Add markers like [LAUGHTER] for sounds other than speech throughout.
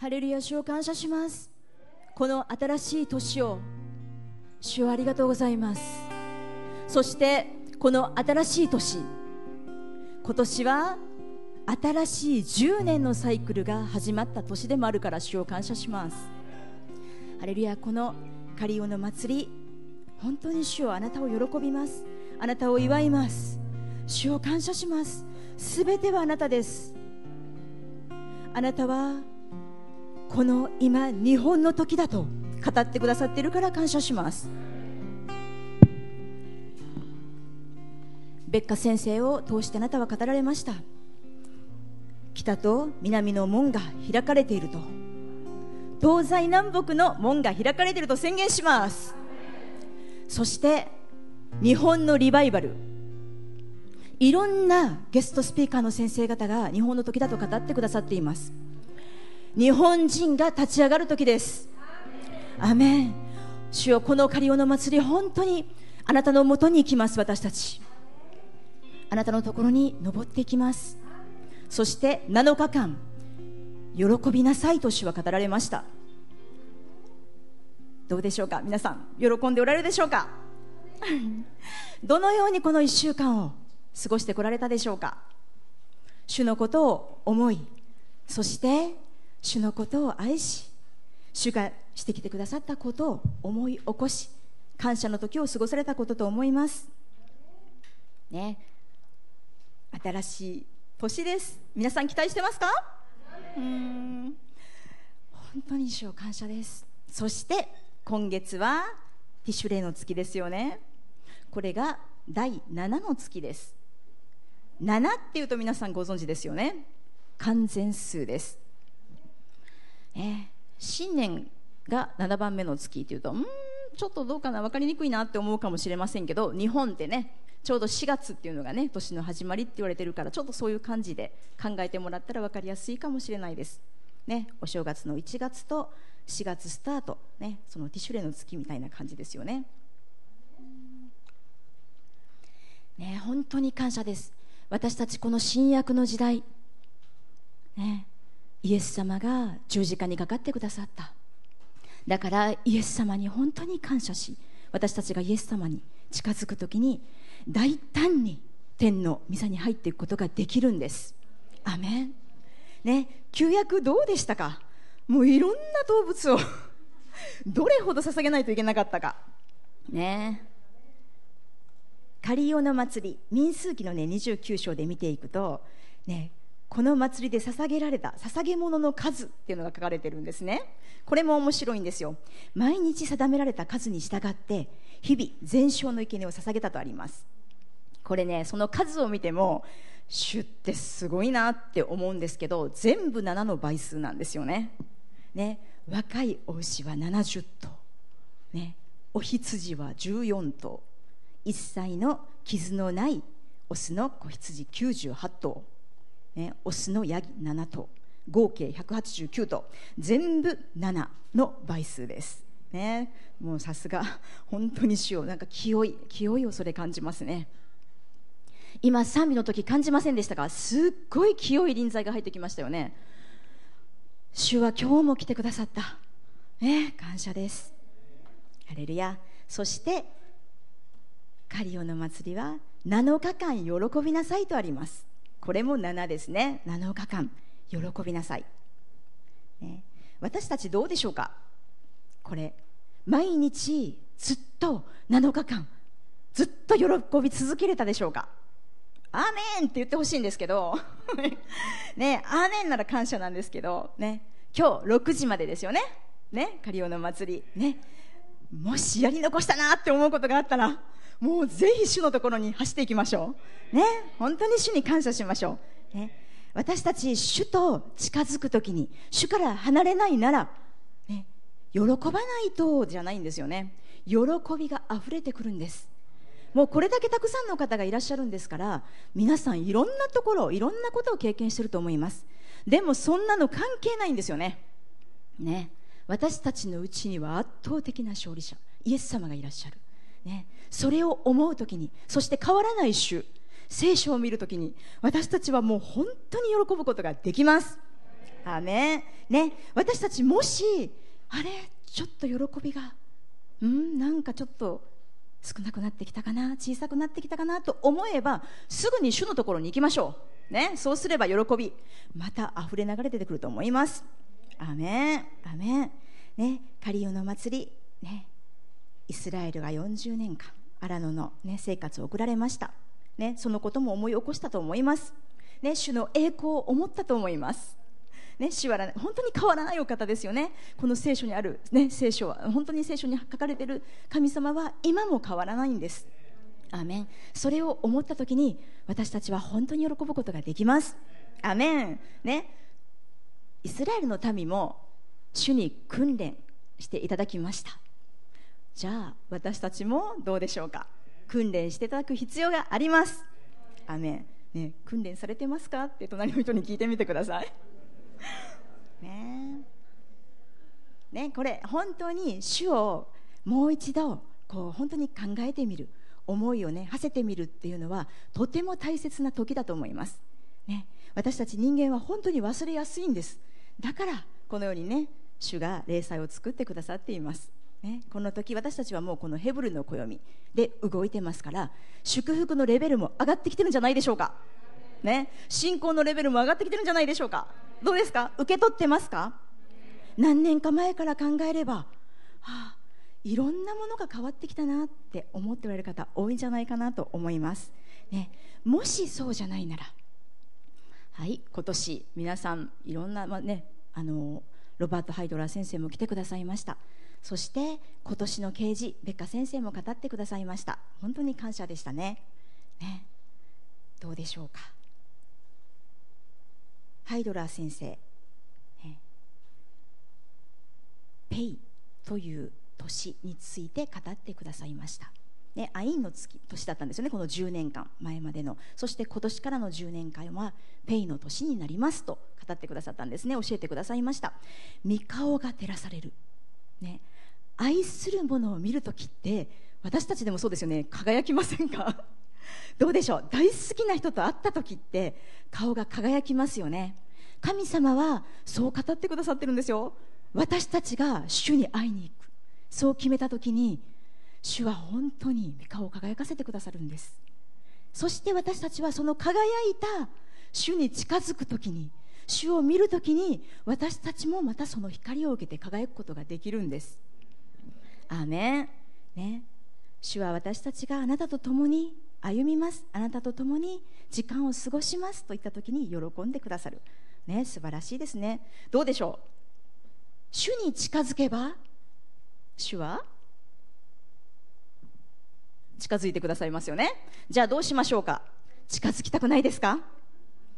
ハレルヤ主を感謝します。この新しい年を主をありがとうございます。そしてこの新しい年今年は新しい10年のサイクルが始まった年でもあるから主を感謝します。ハレルヤこのカリオの祭り本当に主をあなたを喜びます。あなたを祝います。主を感謝します。すべてはあなたです。あなたはこの今日本の時だと語ってくださっているから感謝します。別科先生を通してあなたは語られました。北と南の門が開かれていると。東西南北の門が開かれていると宣言します。そして日本のリバイバル。いろんなゲストスピーカーの先生方が日本の時だと語ってくださっています。日本人が立ち上がる時です。アメン。主よこのカリオの祭り本当にあなたのもとに行きます私たち。あなたのところに登っていきます。そして7日間喜びなさいと主は語られました。どうでしょうか？皆さん喜んでおられるでしょうか？[LAUGHS] どのようにこの1週間を過ごしてこられたでしょうか？主のことを思いそして主のことを愛し主がしてきてくださったことを思い起こし感謝の時を過ごされたことと思います。ね。新しい年です。皆さん期待してますか？うん。本当に主を感謝です。そして今月はティッシュレイの月ですよね。これが第7の月です。7っていうと皆さんご存知ですよね。完全数です、えー、新年が7番目の月っていうとうんちょっとどうかな分かりにくいなって思うかもしれませんけど日本ってねちょうど4月っていうのがね年の始まりって言われてるからちょっとそういう感じで考えてもらったら分かりやすいかもしれないです。ねお正月の1月と4月スタートねそのティシュレの月みたいな感じですよね。ね本当に感謝です。私たちこの新約の時代。ね。イエス様が十字架にかかってくださった。だからイエス様に本当に感謝し私たちがイエス様に近づく時に大胆に天の御座に入っていくことができるんです。アメン。ね旧約どうでしたか？もういろんな動物を。どれほど捧げないといけなかったか。ね。カリオの祭り民数記のね29章で見ていくとねこの祭りで捧げられた捧げ物の数っていうのが書かれてるんですね。これも面白いんですよ。毎日定められた数に従って日々全焼の生贄を捧げたとあります。これねその数を見ても主ってすごいなって思うんですけど全部7の倍数なんですよね。ね。若いお牛は70頭、ね、お羊は14頭。1歳の傷のないオスの子羊98頭。ね、オスのヤギ7頭。合計189頭。全部7の倍数です、ね、もうさすが本当に主よ。なんか清い清いをそれ感じますね。今賛美の時感じませんでしたかすっごい清い臨在が入ってきましたよね。主は今日も来てくださった。ね。感謝です。ハレルヤ。そしてカリオの祭りは7日間喜びなさいとあります。これも7ですね。7日間。喜びなさい、ね、私たちどうでしょうか？これ。毎日ずっと7日間。ずっと喜び続けれたでしょうか？アーメンって言ってほしいんですけど。[LAUGHS] ね。アーメンなら感謝なんですけど。ね。今日6時までですよね。ね。カリオの祭り。ね。もしやり残したなって思うことがあったら。もうぜひ主のところに走っていきましょう。ね、本当に主に感謝しましょう。ね、私たち主と近づくときに主から離れないなら、ね、喜ばないとじゃないんですよね。喜びが溢れてくるんです。もうこれだけたくさんの方がいらっしゃるんですから皆さんいろんなところいろんなことを経験してると思いますでもそんなの関係ないんですよねね私たちのうちには圧倒的な勝利者イエス様がいらっしゃるね、それを思う時にそして変わらない主聖書を見るときに私たちはもう本当に喜ぶことができます。アメン。ね。私たちもしあれちょっと喜びがうんなんかちょっと少なくなってきたかな小さくなってきたかなと思えばすぐに主のところに行きましょう、ね、そうすれば喜びまた溢れ流れ出てくると思います。アメン。アメン。ね。カリオの祭り。ね。イスラエルが40年間アラノの、ね、生活を送られました、ね、そのことも思い起こしたと思います、ね、主の栄光を思ったと思います。ね、主は本当に変わらないお方ですよね、この聖書にある、ね、聖書は、本当に聖書に書かれている神様は今も変わらないんです。アメン。それを思った時に私たちは本当に喜ぶことができます。アメン。ね、イスラエルの民も主に訓練していただきました。じゃあ私たちもどうでしょうか？訓練していただく必要があります。アメね、訓練されてますか？って隣の人に聞いてみてください。[LAUGHS] ね。ねこれ本当に主をもう一度こう本当に考えてみる思いをね馳せてみるっていうのはとても大切な時だと思います、ね、私たち人間は本当に忘れやすいんです。だからこのようにね主が霊祭を作ってくださっています、ね、この時私たちはもうこのヘブルの暦で動いてますから祝福のレベルも上がってきてるんじゃないでしょうか。ね信仰のレベルも上がってきてるんじゃないでしょうか。どうですか？受け取ってますか？何年か前から考えれば、はあ、いろんなものが変わってきたなって思っておられる方多いんじゃないかなと思います、ね、もしそうじゃないならはい今年皆さんいろんな、まあね、あのロバート・ハイドラー先生も来てくださいました。そして今年の啓示ベッカ先生も語ってくださいました。本当に感謝でしたね。ね。どうでしょうか。ハイドラー先生、ペイという年について語ってくださいました。ね、アインの月年だったんですよね、この10年間前までの、そして今年からの10年間はペイの年になりますと語ってくださったんですね、教えてくださいました。御顔が照らされる、ね、愛するものを見るときって、私たちでもそうですよね、輝きませんか？[LAUGHS] どうでしょう？大好きな人と会った時って顔が輝きますよね。神様はそう語ってくださってるんですよ。私たちが主に会いに行く。そう決めた時に主は本当に御顔を輝かせてくださるんです。そして私たちはその輝いた主に近づく時に主を見る時に私たちもまたその光を受けて輝くことができるんです。アーメン。ね。主は私たちがあなたと共に歩みます。あなたと共に時間を過ごしますといった時に喜んでくださる。ね。素晴らしいですね。どうでしょう？主に近づけば主は？近づいてくださいますよね。じゃあどうしましょうか？近づきたくないですか？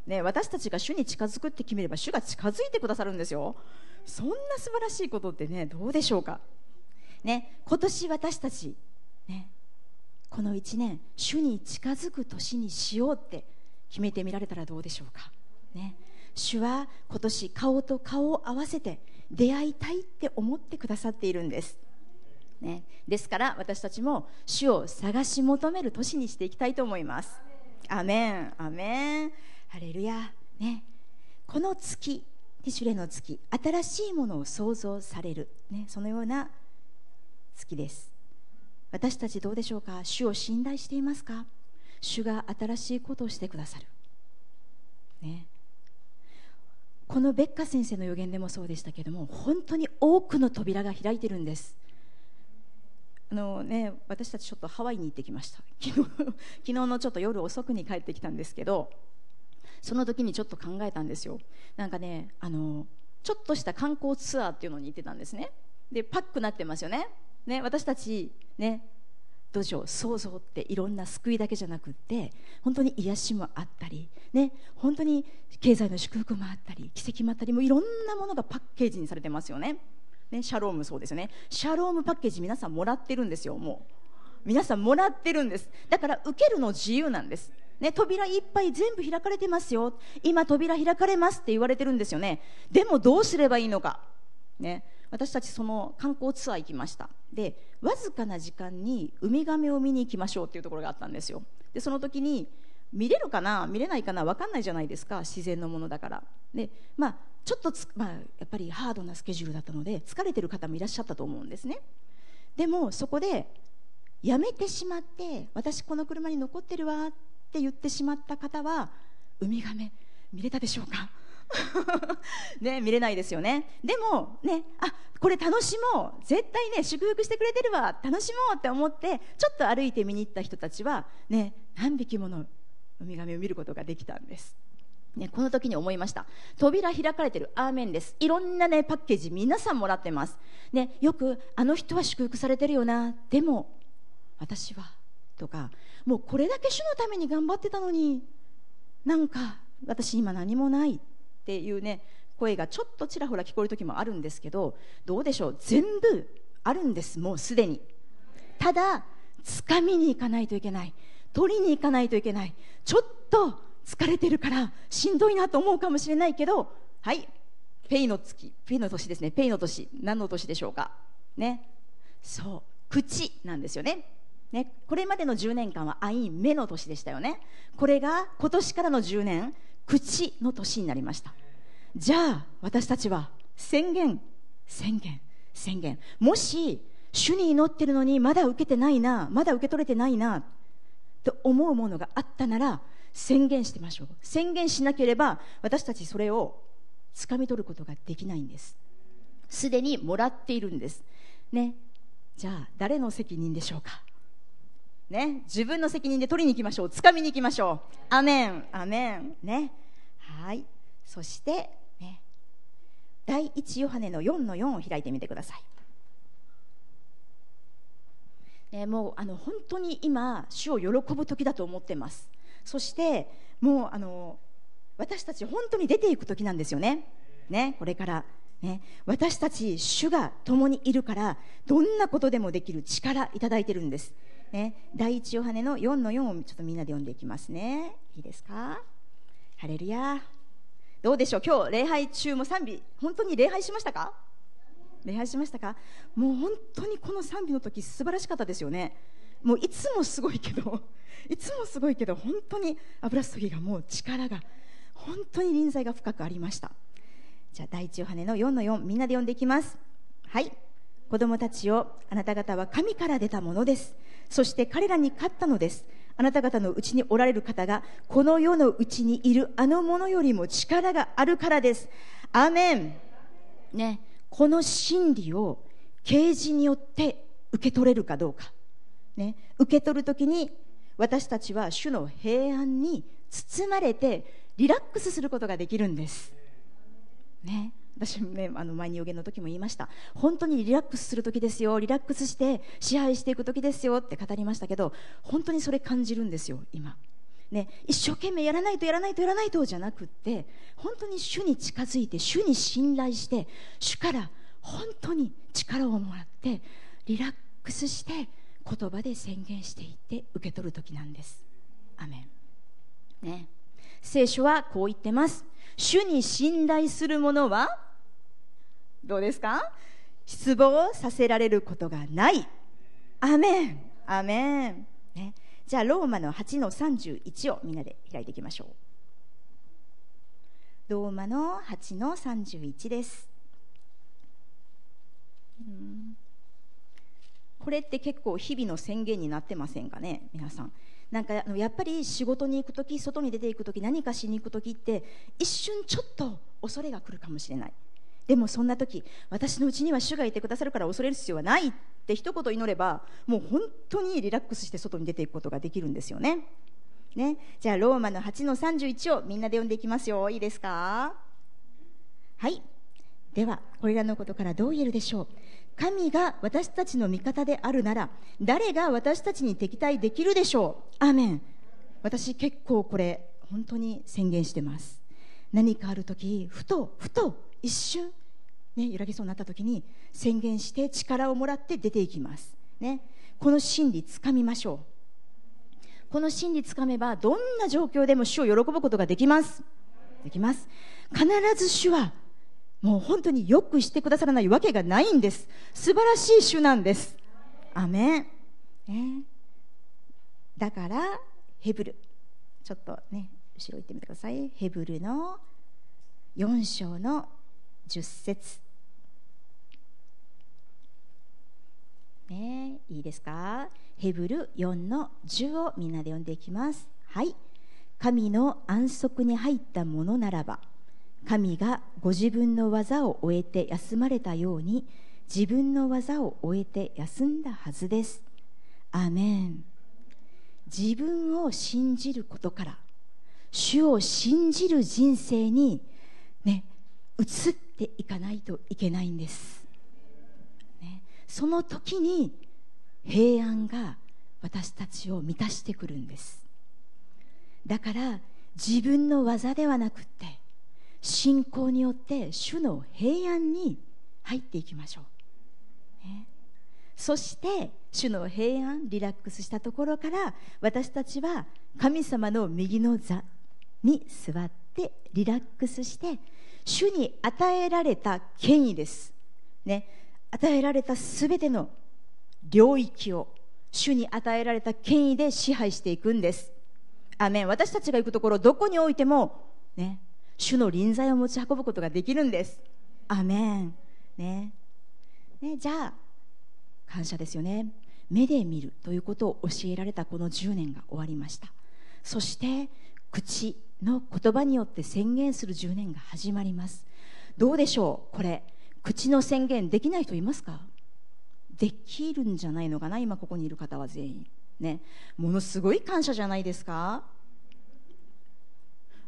ね、私たちが主に近づくって決めれば主が近づいてくださるんですよ。そんな素晴らしいことってねどうでしょうか？ね今年私たちねこの1年主に近づく年にしようって決めてみられたらどうでしょうか、ね、主は今年顔と顔を合わせて出会いたいって思ってくださっているんです、ね、ですから私たちも主を探し求める年にしていきたいと思います。アメンアメン。ハレルヤ、ね、この月ティシュレの月新しいものを創造される、ね、そのような月です。私たちどうでしょうか？主を信頼していますか？主が新しいことをしてくださる、ね、このベッカ先生の予言でもそうでしたけども本当に多くの扉が開いてるんです。あのね、私たちちょっとハワイに行ってきました。昨日昨日のちょっと夜遅くに帰ってきたんですけどその時にちょっと考えたんですよ。なんかねあのちょっとした観光ツアーっていうのに行ってたんですね。でパックなってますよね。ね、私たち、ね、どうしよう想像っていろんな救いだけじゃなくって本当に癒しもあったり、ね、本当に経済の祝福もあったり奇跡もあったりもいろんなものがパッケージにされてますよね。ねシャロームそうですよね。シャロームパッケージ皆さんもらってるんですよもう。皆さんもらってるんです。だから受けるの自由なんです。ね、扉いっぱい全部開かれてますよ。今扉開かれますって言われてるんですよね。でもどうすればいいのか、ね、私たちその観光ツアー行きました。でわずかな時間にウミガメを見に行きましょうっていうところがあったんですよ。でその時に見れるかな？見れないかな？分かんないじゃないですか。自然のものだから。でまあちょっとまあ、やっぱりハードなスケジュールだったので疲れてる方もいらっしゃったと思うんですね。でもそこでやめてしまって私この車に残ってるわっって言ってしまった方はウミガメ見れたでしょうか？[LAUGHS] ね、見れないですよね。でもねあこれ楽しもう。絶対ね祝福してくれてるわ。楽しもうって思ってちょっと歩いて見に行った人たちはね何匹ものウミガメを見ることができたんです。ね、この時に思いました。扉開かれてるアーメンです。いろんな、ね、パッケージ皆さんもらってます、ね、よくあの人は祝福されてるよな。でも私はとかもうこれだけ主のために頑張ってたのになんか私今何もないっていうね声がちょっとちらほら聞こえる時もあるんですけどどうでしょう？全部あるんですもうすでに。ただ掴みに行かないといけない。取りに行かないといけない。ちょっと疲れてるからしんどいなと思うかもしれないけどはい。ペイの月。ペイの年ですね。ペイの年。何の年でしょうか？ね。そう。口なんですよね。ね、これまでの10年間はアイン目の年でしたよね。これが今年からの10年口の年になりました。じゃあ私たちは宣言宣言宣言。もし主に祈ってるのにまだ受けてないなまだ受け取れてないなと思うものがあったなら宣言してみましょう。宣言しなければ私たちそれを掴み取ることができないんです。すでにもらっているんです。ね。じゃあ誰の責任でしょうか？ね。自分の責任で取りに行きましょう。掴みに行きましょう。アメン。アメン。ね。はい。そしてね。第一ヨハネの4の4を開いてみてください。ね、もうあの本当に今主を喜ぶ時だと思ってます。そしてもうあの私たち本当に出ていく時なんですよね。ねこれから。ね、私たち主が共にいるからどんなことでもできる力いただいてるんです、ね、第一ヨハネの4の4をちょっとみんなで読んでいきますね。いいですか？ハレルヤ。どうでしょう？今日礼拝中も賛美本当に礼拝しましたか？礼拝しましたか？もう本当にこの賛美の時素晴らしかったですよね。もういつもすごいけど [LAUGHS] いつもすごいけど本当に油注ぎがもう力が本当に臨在が深くありました。じゃあ第一ヨハネの4の4みんなで読んでいきます。はい。子供たちをあなた方は神から出たものです。そして彼らに勝ったのです。あなた方のうちにおられる方がこの世のうちにいるあのものよりも力があるからです。アーメン。ね。この真理を啓示によって受け取れるかどうか、ね、受け取るときに私たちは主の平安に包まれてリラックスすることができるんです。ね、私ねあの前に予言の時も言いました。本当にリラックスする時ですよ。リラックスして支配していく時ですよって語りましたけど本当にそれ感じるんですよ今。ね、一生懸命やらないとやらないとやらないとじゃなくって本当に主に近づいて主に信頼して主から本当に力をもらってリラックスして言葉で宣言していって受け取る時なんです。アメン、ね、聖書はこう言ってます。主に信頼する者は？どうですか？失望させられることがない。アメン。アメン、ね、じゃあローマの8の31をみんなで開いていきましょう。ローマの8の31です、うん、これって結構日々の宣言になってませんかね？皆さんなんかあのやっぱり仕事に行く時外に出ていく時何かしに行く時って一瞬ちょっと恐れが来るかもしれない。でもそんな時私のうちには主がいてくださるから恐れる必要はないって一言祈ればもう本当にリラックスして外に出ていくことができるんですよね。ね。じゃあローマの8の31をみんなで読んでいきますよ。いいですか？はい。ではこれらのことからどう言えるでしょう？神が私たちの味方であるなら誰が私たちに敵対できるでしょう？アーメン。私結構これ本当に宣言してます。何かある時ふとふと一瞬ね、揺らぎそうになった時に宣言して力をもらって出ていきます、ね、この真理つかみましょう。この真理つかめばどんな状況でも主を喜ぶことができます。できます。必ず主はもう本当によくしてくださらないわけがないんです。素晴らしい主なんです。アメン、ね、だからヘブル。ちょっとね後ろ行ってみてください。ヘブルの4章の10節。ねいいですか？ヘブル4の10をみんなで読んでいきます。はい。神の安息に入ったものならば。神がご自分の技を終えて休まれたように自分の技を終えて休んだはずです。アメン。自分を信じることから主を信じる人生にね移っていかないといけないんです、ね、その時に平安が私たちを満たしてくるんです。だから自分の技ではなくって信仰によって主の平安に入っていきましょう、ね、そして主の平安リラックスしたところから私たちは神様の右の座に座ってリラックスして主に与えられた権威です、ね、与えられたすべての領域を主に与えられた権威で支配していくんです。アメン。私たちが行くところどこにおいても、ね、主の臨在を持ち運ぶことができるんです。アメンね。ねじゃあ感謝ですよね。目で見るということを教えられたこの10年が終わりました。そして口の言葉によって宣言する10年が始まります。どうでしょうこれ。口の宣言できない人いますか？できるんじゃないのかな今ここにいる方は全員。ね。ものすごい感謝じゃないですか？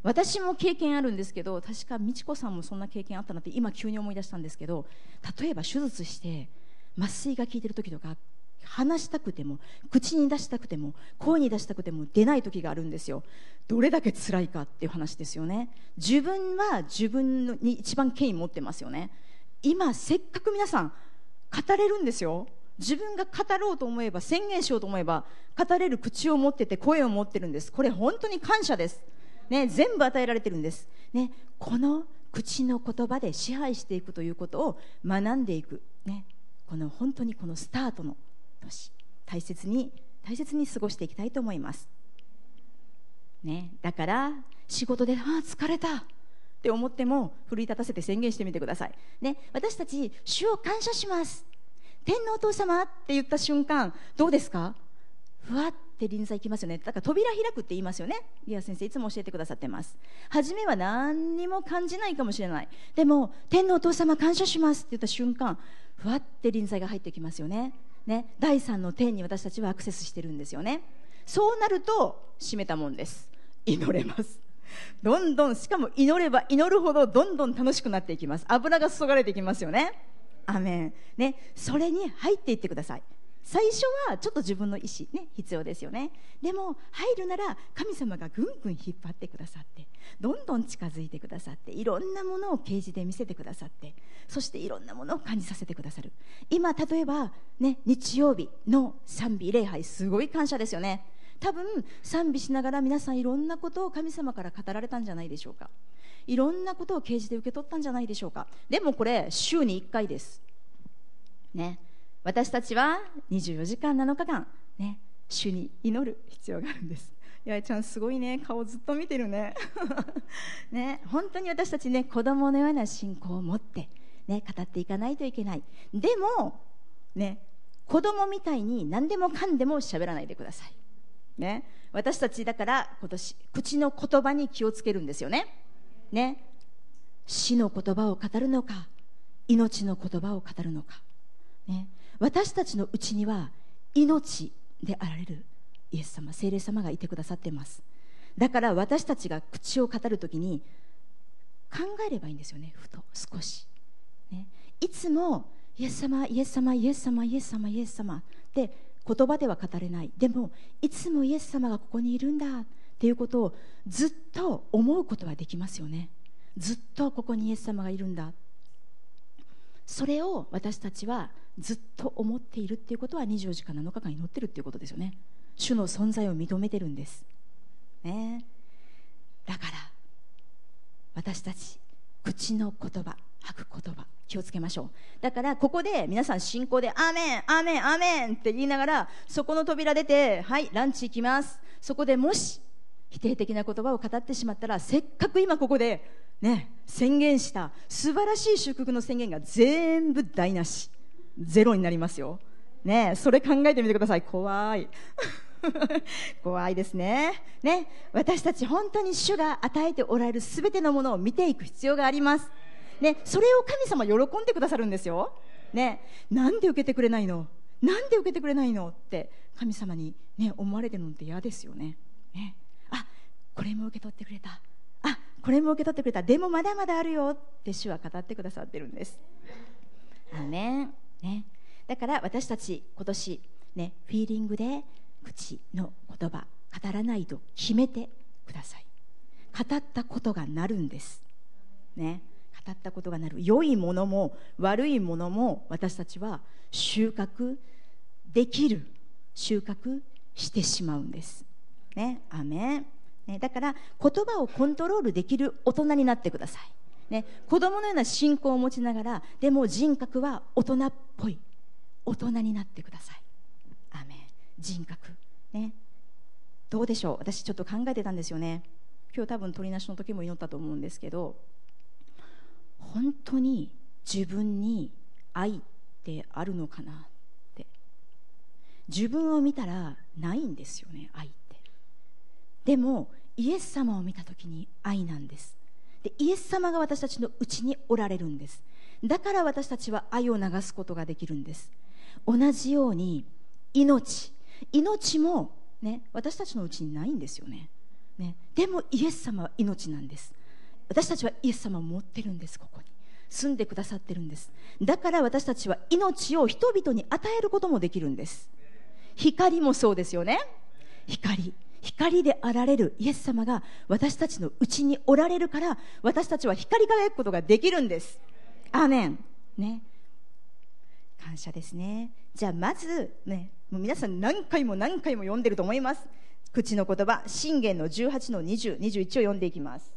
私も経験あるんですけど確か美智子さんもそんな経験あったなって今急に思い出したんですけど例えば手術して麻酔が効いてる時とか話したくても口に出したくても声に出したくても出ない時があるんですよ。どれだけ辛いかっていう話ですよね。自分は自分に一番権威持ってますよね。今せっかく皆さん語れるんですよ。自分が語ろうと思えば宣言しようと思えば語れる口を持ってて声を持ってるんです。これ本当に感謝です、ね、全部与えられてるんです、ね、この口の言葉で支配していくということを学んでいく、ね、この本当にこのスタートの年。大切に大切に過ごしていきたいと思います、ね、だから仕事でああ疲れた。って思っても奮い立たせて宣言してみてください、ね、私たち主を感謝します。天皇お父様って言った瞬間どうですか？ふわって臨在いきますよね。だから扉開くって言いますよね。リア先生いつも教えてくださってます。初めは何にも感じないかもしれない。でも天皇お父様感謝しますって言った瞬間ふわって臨在が入ってきますよね。ね。第三の天に私たちはアクセスしてるんですよね。そうなると閉めたもんです。祈れます。どんどんしかも祈れば祈るほどどんどん楽しくなっていきます。油が注がれていきますよね。アメン。ね。それに入っていってください。最初はちょっと自分の意思ね必要ですよね。でも入るなら神様がぐんぐん引っ張ってくださってどんどん近づいてくださっていろんなものを掲示で見せてくださってそしていろんなものを感じさせてくださる。今例えばね日曜日の賛美礼拝すごい感謝ですよね。多分賛美しながら皆さんいろんなことを神様から語られたんじゃないでしょうか。いろんなことを掲示で受け取ったんじゃないでしょうか。でもこれ週に1回です。ね。私たちは24時間7日間ね主に祈る必要があるんです。[LAUGHS] 八重ちゃんすごいね顔ずっと見てるね。[LAUGHS] ね本当に私たちね子供のような信仰を持ってね語っていかないといけない。でもね子供みたいに何でもかんでも喋らないでください。ね私たちだから今年口の言葉に気をつけるんですよね。ね死の言葉を語るのか命の言葉を語るのか、ね、私たちのうちには命であられるイエス様聖霊様がいてくださっています。だから私たちが口を語るときに考えればいいんですよねふと少し、ね、いつもイエス様イエス様イエス様イエス様イエス様って言葉では語れない。でもいつもイエス様がここにいるんだっていうことをずっと思うことはできますよね。ずっとここにイエス様がいるんだ。それを私たちはずっと思っているっていうことは24時間7日間祈ってるっていうことですよね。主の存在を認めてるんです、ね、だから私たち口の言葉吐く言葉気をつけましょう。だからここで皆さん信仰で「アーメンアーメンアーメン」って言いながらそこの扉出て「はいランチ行きます」そこでもし否定的な言葉を語ってしまったらせっかく今ここでね宣言した素晴らしい祝福の宣言が全部台無し。ゼロになりますよ。ねそれ考えてみてください。怖い。[LAUGHS] 怖いですね。ね私たち本当に主が与えておられる全てのものを見ていく必要があります。ねそれを神様喜んでくださるんですよ。ねなんで受けてくれないの？なんで受けてくれないの？って神様にね思われてるのって嫌ですよね。ねあこれも受け取ってくれた。あこれも受け取ってくれた。でもまだまだあるよって主は語ってくださってるんです。アメンね。だから私たち今年ねフィーリングで口の言葉語らないと決めてください。語ったことがなるんです。ね。語ったことがなる。良いものも悪いものも私たちは収穫できる収穫してしまうんです。ね。アメン。ね、だから言葉をコントロールできる大人になってください、ね、子供のような信仰を持ちながらでも人格は大人っぽい。大人になってください。アメ人格。ね。どうでしょう。私ちょっと考えてたんですよね。今日多分鳥なしの時も祈ったと思うんですけど本当に自分に愛ってあるのかなって。自分を見たらないんですよね愛って。でもイエス様を見た時に愛なんです。でイエス様が私たちのうちにおられるんです。だから私たちは愛を流すことができるんです。同じように命。命も、ね、私たちのうちにないんですよね。ね。でもイエス様は命なんです。私たちはイエス様を持ってるんですここに。住んでくださってるんです。だから私たちは命を人々に与えることもできるんです。光もそうですよね。光。光であられるイエス様が私たちのうちにおられるから私たちは光り輝くことができるんです。アーメン。ね。感謝ですね。じゃあまずねもう皆さん何回も何回も読んでると思います。口の言葉信玄の18の2021を読んでいきます。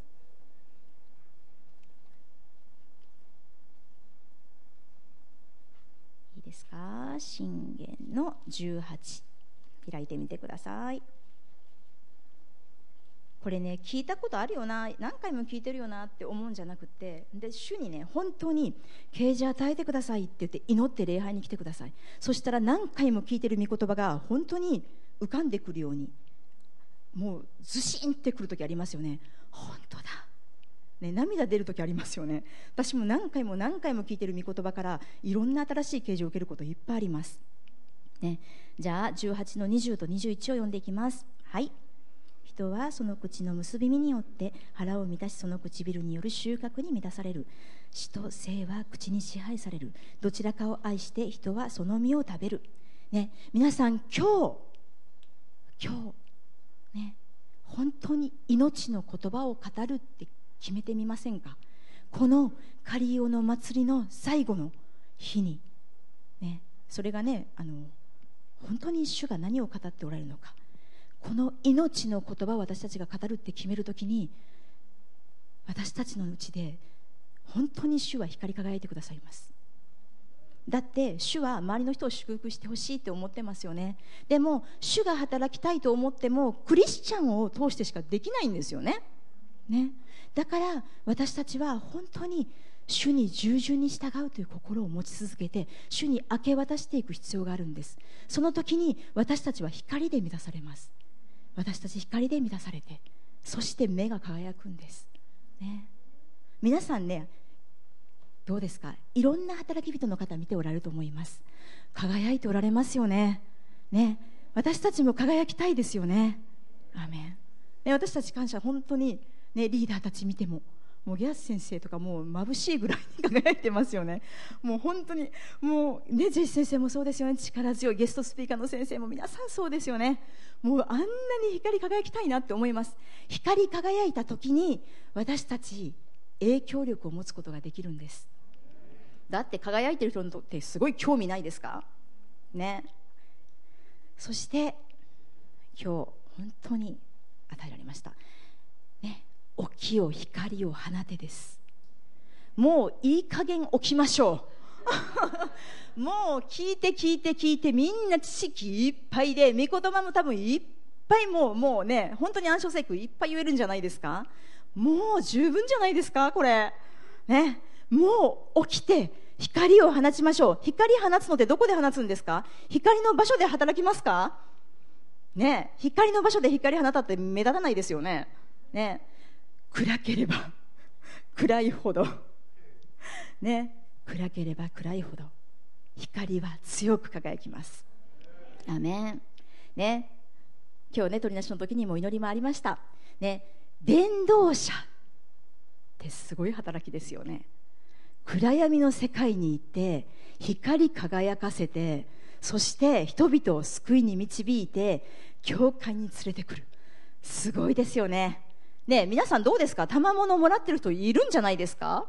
いいですか？信玄の18開いてみてください。これね聞いたことあるよな何回も聞いてるよなって思うんじゃなくてで主にね本当に啓示与えてくださいって言って祈って礼拝に来てください。そしたら何回も聞いてる御言葉が本当に浮かんでくるようにもうずしんってくる時ありますよね。本当だ。ね、涙出る時ありますよね。私も何回も何回も聞いてる御言葉からいろんな新しい啓示を受けることいっぱいあります、ね、じゃあ18の20と21を読んでいきます。はい。人はその口の結び目によって腹を満たしその唇による収穫に満たされる。死と生は口に支配される。どちらかを愛して人はその実を食べる、ね、皆さん今日今日ね。本当に命の言葉を語るって決めてみませんか？このカリオの祭りの最後の日に、ね、それがねあの本当に主が何を語っておられるのか。この命の言葉を私たちが語るって決めるときに私たちのうちで本当に主は光り輝いてくださいます。だって主は周りの人を祝福してほしいって思ってますよね。でも主が働きたいと思ってもクリスチャンを通してしかできないんですよね。ね。だから私たちは本当に主に従順に従うという心を持ち続けて主に明け渡していく必要があるんです。その時に私たちは光で満たされます。私たち光で満たされてそして目が輝くんです、ね、皆さんねどうですか？いろんな働き人の方見ておられると思います。輝いておられますよね。ね。私たちも輝きたいですよね。アメン。ね私たち感謝本当にねリーダーたち見ても。もうギャス先生とかもう眩しいぐらいに輝いてますよね。もう本当にもうねジェイ先生もそうですよね。力強いゲストスピーカーの先生も皆さんそうですよね。もうあんなに光り輝きたいなって思います。光り輝いた時に私たち影響力を持つことができるんです。だって輝いてる人にとってすごい興味ないですか？ね。そして今日本当に与えられました。起きよ光を放てです。もういい加減起きましょう。[LAUGHS] もう聞いて聞いて聞いてみんな知識いっぱいで御言葉も多分いっぱいもうもうね本当に暗唱聖句いっぱい言えるんじゃないですか？もう十分じゃないですか？これ。ね。もう起きて光を放ちましょう。光放つのってどこで放つんですか？光の場所で働きますか？ね。光の場所で光放ったって目立たないですよね。ね。暗ければ暗いほど。ね暗ければ暗いほど。光は強く輝きます。アメン。ね今日ね鳥なしの時にも祈りもありました。ね伝道者ってすごい働きですよね。暗闇の世界に行って光り輝かせてそして人々を救いに導いて教会に連れてくる。すごいですよね。ね皆さんどうですか？賜物をもらってる人いるんじゃないですか？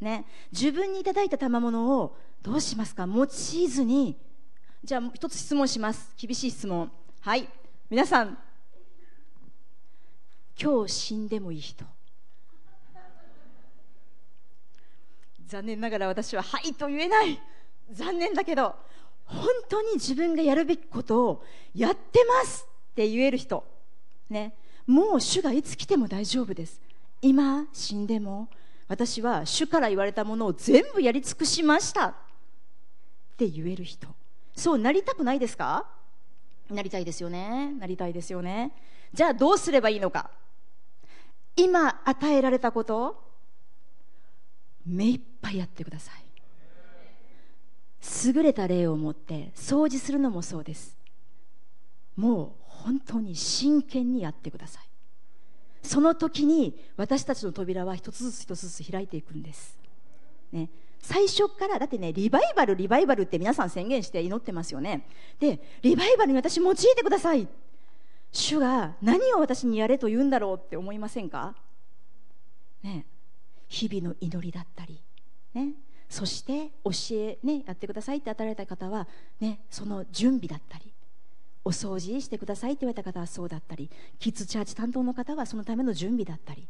ね自分にいただいた賜物をどうしますか？用いずにじゃあ一つ質問します。厳しい質問。はい。皆さん今日死んでもいい人。残念ながら私は「はい」と言えない。残念だけど本当に自分がやるべきことをやってますって言える人。ね。もう主がいつ来ても大丈夫です。今死んでも私は主から言われたものを全部やり尽くしました。って言える人。そうなりたくないですか？なりたいですよね。なりたいですよね。じゃあどうすればいいのか？今与えられたこと目いっぱいやってください。優れた霊を持って掃除するのもそうです。もう本当に真剣にやってください。その時に私たちの扉は一つずつ一つずつ開いていくんです、ね、最初からだってねリバイバルリバイバルって皆さん宣言して祈ってますよね。でリバイバルに私用いてください。主が何を私にやれと言うんだろうって思いませんか？ね。日々の祈りだったり。ね。そして教え、ね、やってくださいって与えられた方は、ね、その準備だったり。お掃除してくださいって言われた方はそうだったりキッズチャーチ担当の方はそのための準備だったり。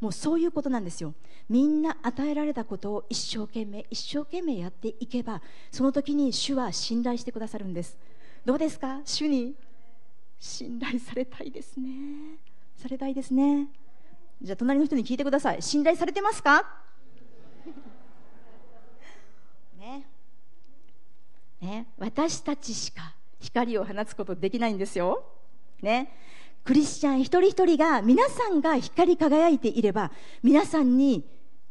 もうそういうことなんですよ。みんな与えられたことを一生懸命一生懸命やっていけばその時に主は信頼してくださるんです。どうですか？主に信頼されたいですね。されたいですね。じゃあ隣の人に聞いてください。信頼されてますか？[LAUGHS] ね。ね。私たちしか光を放つことできないんですよ。ね。クリスチャン一人一人が皆さんが光り輝いていれば皆さんに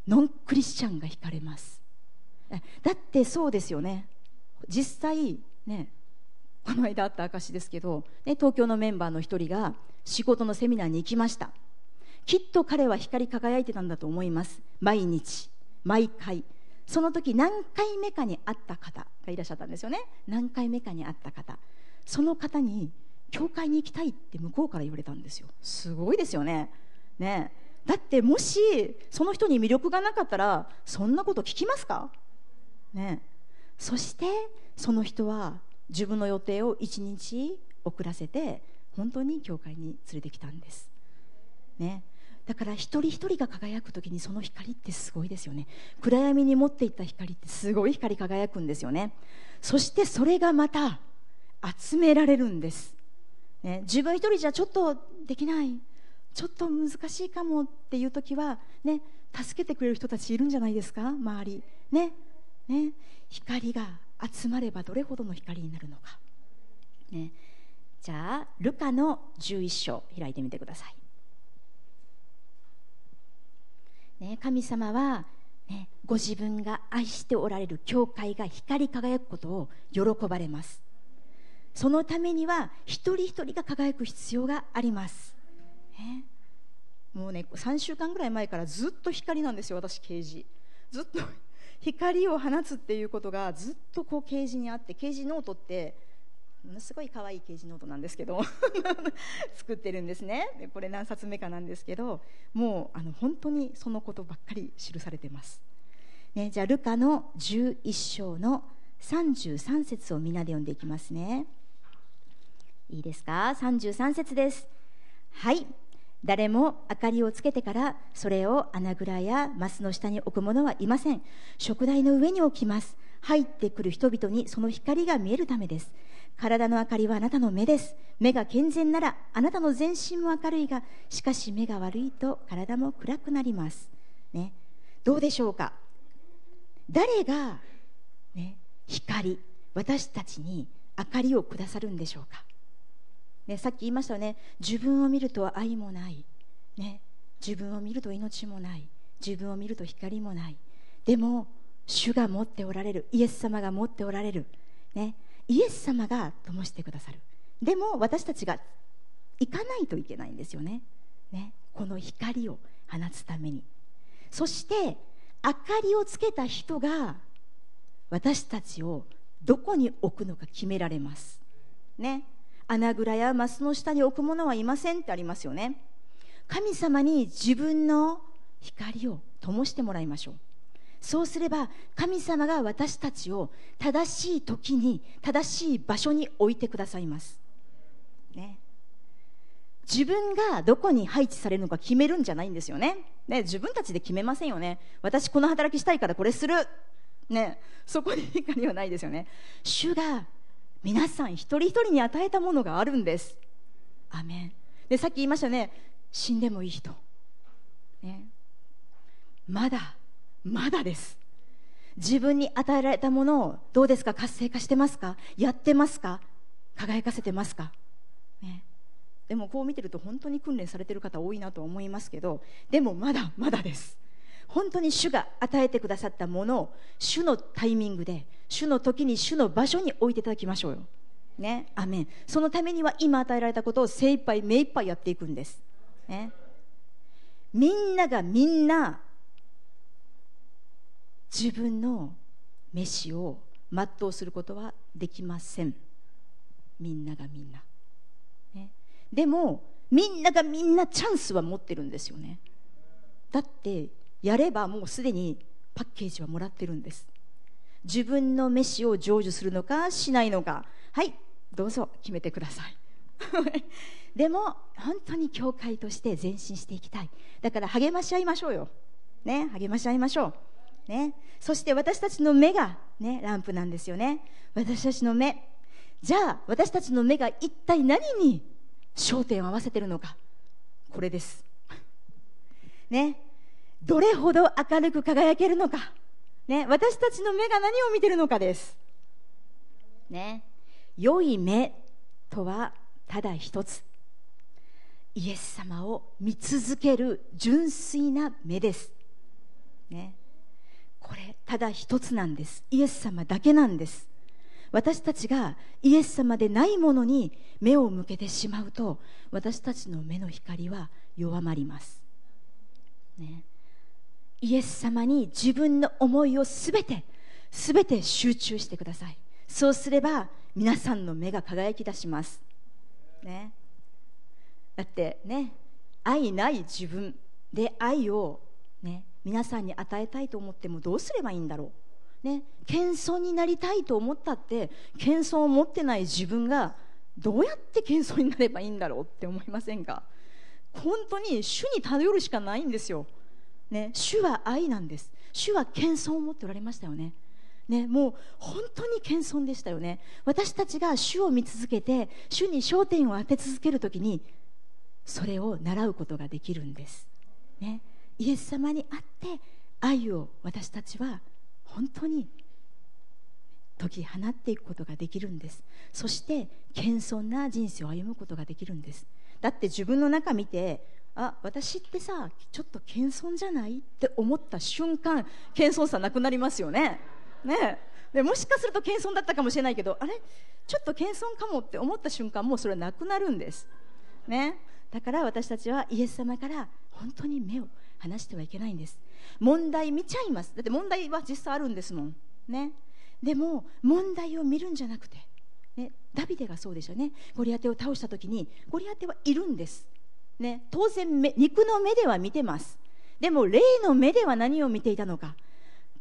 ノンクリスチャンが惹かれます。だってそうですよね。実際ねこの間あった証ですけど、ね、東京のメンバーの一人が仕事のセミナーに行きました。きっと彼は光り輝いてたんだと思います。毎日毎回。その時何回目かに会った方がいらっしゃったんですよね。何回目かに会った方。その方に教会に行きたいって向こうから言われたんですよ。すごいですよね。ね。だってもしその人に魅力がなかったらそんなこと聞きますか？ね。そしてその人は自分の予定を1日遅らせて本当に教会に連れてきたんです。ね。だから一人一人が輝く時にその光ってすごいですよね。暗闇に持っていった光ってすごい光り輝くんですよね。そしてそれがまた集められるんです、ね、自分一人じゃちょっとできない。ちょっと難しいかもっていう時はね助けてくれる人たちいるんじゃないですか周り。ねね光が集まればどれほどの光になるのか。ねじゃあルカの11章開いてみてください。ね、神様は、ね、ご自分が愛しておられる教会が光り輝くことを喜ばれます。そのためには一人一人が輝く必要があります、ね、もうね3週間ぐらい前からずっと光なんですよ私啓示ずっと [LAUGHS] 光を放つっていうことがずっとこう啓示にあって啓示ノートってものすごい可愛い啓示ノートなんですけど [LAUGHS] 作ってるんですね。これ何冊目かなんですけどもうあの本当にそのことばっかり記されてます、ね、じゃあルカの11章の33節をみんなで読んでいきますね。いいですか？33節です。はい。誰も明かりをつけてからそれを穴蔵やマスの下に置く者はいません。食台の上に置きます。入ってくる人々にその光が見えるためです。体の明かりはあなたの目です。目が健全ならあなたの全身も明るいがしかし目が悪いと体も暗くなります。ね。どうでしょうか？誰が、ね、光私たちに明かりをくださるんでしょうか？ね、さっき言いましたよね。自分を見ると愛もない、ね、自分を見ると命もない。自分を見ると光もない。でも主が持っておられる。イエス様が持っておられる、ね、イエス様が灯してくださる。でも私たちが行かないといけないんですよね。ね。この光を放つために。そして明かりをつけた人が私たちをどこに置くのか決められます。ね。穴蔵やマスの下に置くものはいませんってありますよね。神様に自分の光を灯してもらいましょう。そうすれば神様が私たちを正しい時に正しい場所に置いてくださいます、ね、自分がどこに配置されるのか決めるんじゃないんですよね。ね自分たちで決めませんよね。私この働きしたいからこれする。ねそこに光はないですよね。主が皆さん一人一人に与えたものがあるんです。アメン。でさっき言いましたね。死んでもいい人、ね、まだまだです。自分に与えられたものをどうですか？活性化してますか？やってますか？輝かせてますか、ね、でもこう見てると本当に訓練されてる方多いなと思いますけどでもまだまだです。本当に主が与えてくださったものを主のタイミングで主の時に主の場所に置いていただきましょうよ。ね、アメン。そのためには今与えられたことを精一杯目一杯やっていくんです、ね、みんながみんな自分の飯を全うすることはできません。みんながみんな、ね、でもみんながみんなチャンスは持ってるんですよね。だってやればもうすでにパッケージはもらってるんです。自分の飯を成就するのかしないのか。はいどうぞ決めてください。[LAUGHS] でも本当に教会として前進していきたい。だから励まし合いましょうよ、ね、励まし合いましょう、ね、そして私たちの目が、ね、ランプなんですよね。私たちの目。じゃあ私たちの目が一体何に焦点を合わせているのか。これです。ね。どれほど明るく輝けるのか、ね、私たちの目が何を見てるのかです。ね、良い目とはただ一つ。イエス様を見続ける純粋な目です、ね、これただ一つなんです。イエス様だけなんです。私たちがイエス様でないものに目を向けてしまうと私たちの目の光は弱まります、ね、イエス様に自分の思いをすべてすべて集中してください。そうすれば皆さんの目が輝き出します、ね、だってね愛ない自分で愛を、ね、皆さんに与えたいと思ってもどうすればいいんだろう、ね、謙遜になりたいと思ったって謙遜を持ってない自分がどうやって謙遜になればいいんだろうって思いませんか？本当に主に頼るしかないんですよ。ね、主は愛なんです。主は謙遜を持っておられましたよね。ね、もう本当に謙遜でしたよね。私たちが主を見続けて主に焦点を当て続けるときにそれを習うことができるんです、ね、イエス様にあって愛を私たちは本当に解き放っていくことができるんです。そして謙遜な人生を歩むことができるんです。だって自分の中見てあ私ってさちょっと謙遜じゃないって思った瞬間謙遜さなくなりますよね。ね。でもしかすると謙遜だったかもしれないけどあれ？ちょっと謙遜かもって思った瞬間もうそれはなくなるんです、ね、だから私たちはイエス様から本当に目を話してはいけないんです。問題見ちゃいます。だって問題は実際あるんですもん。ね。でも問題を見るんじゃなくて、ね、ダビデがそうでしたね。ゴリアテを倒した時にゴリアテはいるんです。ね、当然肉の目では見てます。でも霊の目では何を見ていたのか。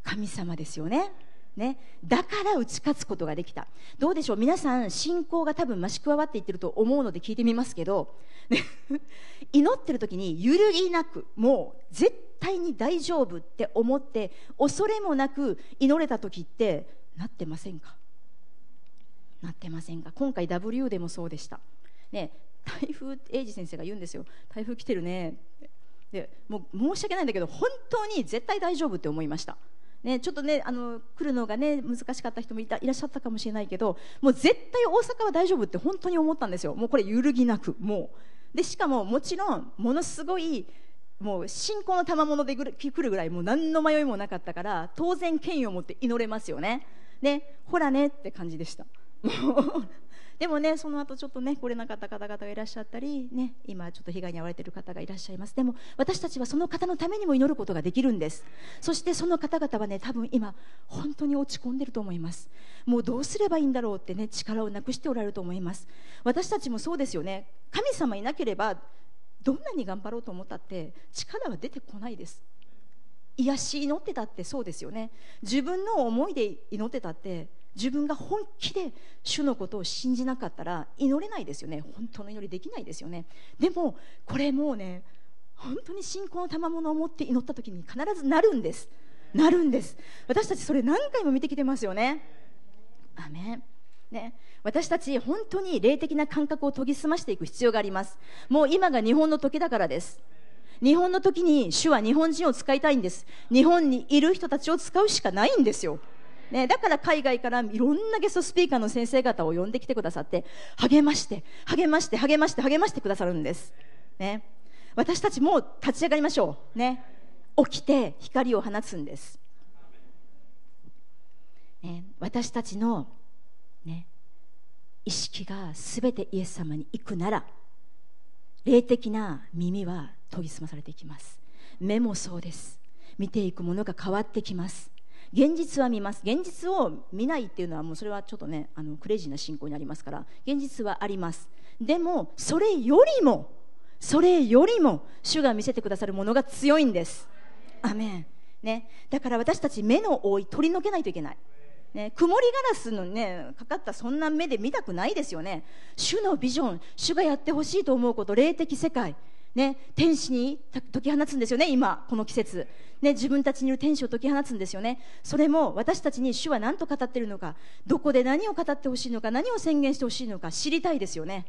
神様ですよね。ね、だから打ち勝つことができた。どうでしょう？皆さん信仰が多分増し加わっていってると思うので聞いてみますけど、ね、[LAUGHS] 祈ってる時に揺るぎなくもう絶対に大丈夫って思って恐れもなく祈れた時ってなってませんか？なってませんか？今回 W でもそうでした、ね、台風英二先生が言うんですよ。台風来てるね。でもう申し訳ないんだけど本当に絶対大丈夫って思いました。ね、ちょっとねあの来るのがね難しかった人もいたいらっしゃったかもしれないけどもう絶対大阪は大丈夫って本当に思ったんですよ。もうこれ揺るぎなくもう。でしかももちろんものすごいもう信仰の賜物で来るぐらいもう何の迷いもなかったから当然権威を持って祈れますよね。ねほらねって感じでした。でもねその後ちょっとね来れなかった方々がいらっしゃったりね今ちょっと被害に遭われている方がいらっしゃいます。でも私たちはその方のためにも祈ることができるんです。そしてその方々はね多分今本当に落ち込んでると思います。もうどうすればいいんだろうってね力をなくしておられると思います。私たちもそうですよね。神様いなければどんなに頑張ろうと思ったって力は出てこないです。癒し祈ってたってそうですよね。自分の思いで祈ってたって自分が本気で主のことを信じなかったら祈れないですよね。本当の祈りできないですよね。でもこれもうね本当に信仰の賜物を持って祈った時に必ずなるんです。なるんです。私たちそれ何回も見てきてますよね。アメン。ね、私たち本当に霊的な感覚を研ぎ澄ましていく必要があります。もう今が日本の時だからです。日本の時に主は日本人を使いたいんです。日本にいる人たちを使うしかないんですよ。ね、だから海外からいろんなゲストスピーカーの先生方を呼んできてくださって励まして励まして励まして励ましてくださるんです、ね、私たちも立ち上がりましょう、ね、起きて光を放つんです、ね、私たちの、ね、意識がすべてイエス様に行くなら霊的な耳は研ぎ澄まされていきます。目もそうです。見ていくものが変わってきます。現実は見ます。現実を見ないっていうのはもうそれはちょっとねあのクレイジーな信仰になりますから現実はあります。でもそれよりもそれよりも主が見せてくださるものが強いんです。アメン。ね、だから私たち目の覆い取り除けないといけない、ね、曇りガラスのねかかったそんな目で見たくないですよね。主のビジョン主がやってほしいと思うこと霊的世界。ね、天使に解き放つんですよね、今、この季節、ね、自分たちにいる天使を解き放つんですよね、それも私たちに主は何と語っているのか、どこで何を語ってほしいのか、何を宣言してほしいのか知りたいですよね、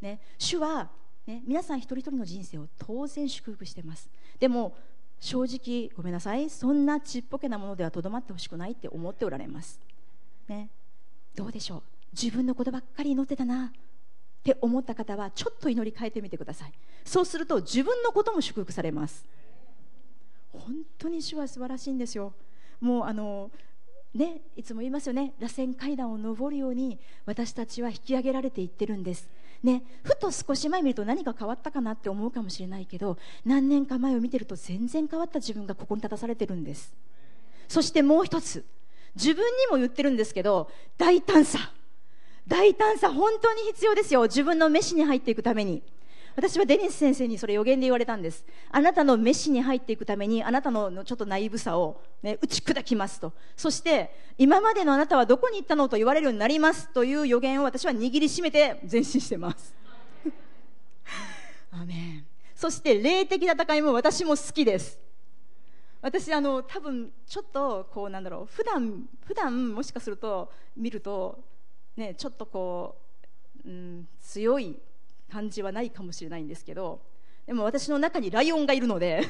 ね主は、ね、皆さん一人一人の人生を当然祝福してます。でも正直ごめんなさいそんなちっぽけなものではとどまってほしくないって思っておられます、ね、どうでしょう。自分のことばっかり祈ってたな。って思った方はちょっと祈り変えてみてください。そうすると自分のことも祝福されます。本当に主は素晴らしいんですよ。もうあのねいつも言いますよね。螺旋階段を上るように私たちは引き上げられていってるんです。ね、ふと少し前見ると何か変わったかなって思うかもしれないけど何年か前を見てると全然変わった自分がここに立たされてるんです。そしてもう一つ自分にも言ってるんですけど大胆さ。大胆さ本当に必要ですよ。自分の飯に入っていくために。私はデニス先生にそれ予言で言われたんです。あなたの飯に入っていくためにあなたのちょっとナイブさを、ね、打ち砕きますと。そして今までのあなたはどこに行ったのと言われるようになります。という予言を私は握りしめて前進してます。[LAUGHS] アメそして霊的な戦いも私も好きです。私あの多分ちょっとこうなんだろう。普段普段もしかすると見るとね、ちょっとこう、うん、強い感じはないかもしれないんですけどでも私の中にライオンがいるので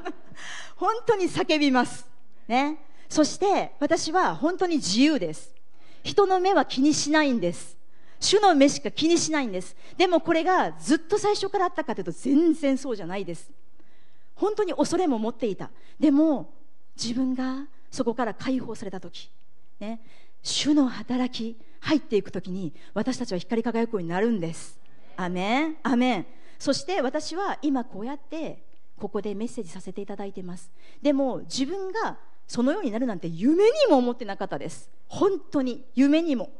[LAUGHS] 本当に叫びます、ね、そして私は本当に自由です。人の目は気にしないんです。主の目しか気にしないんです。でもこれがずっと最初からあったかというと全然そうじゃないです。本当に恐れも持っていた。でも自分がそこから解放された時、ね、主の働き入っていく時に私たちは光り輝くようになるんです。アメンアメンそして私は今こうやってここでメッセージさせていただいてます。でも自分がそのようになるなんて夢にも思ってなかったです。本当に夢にも。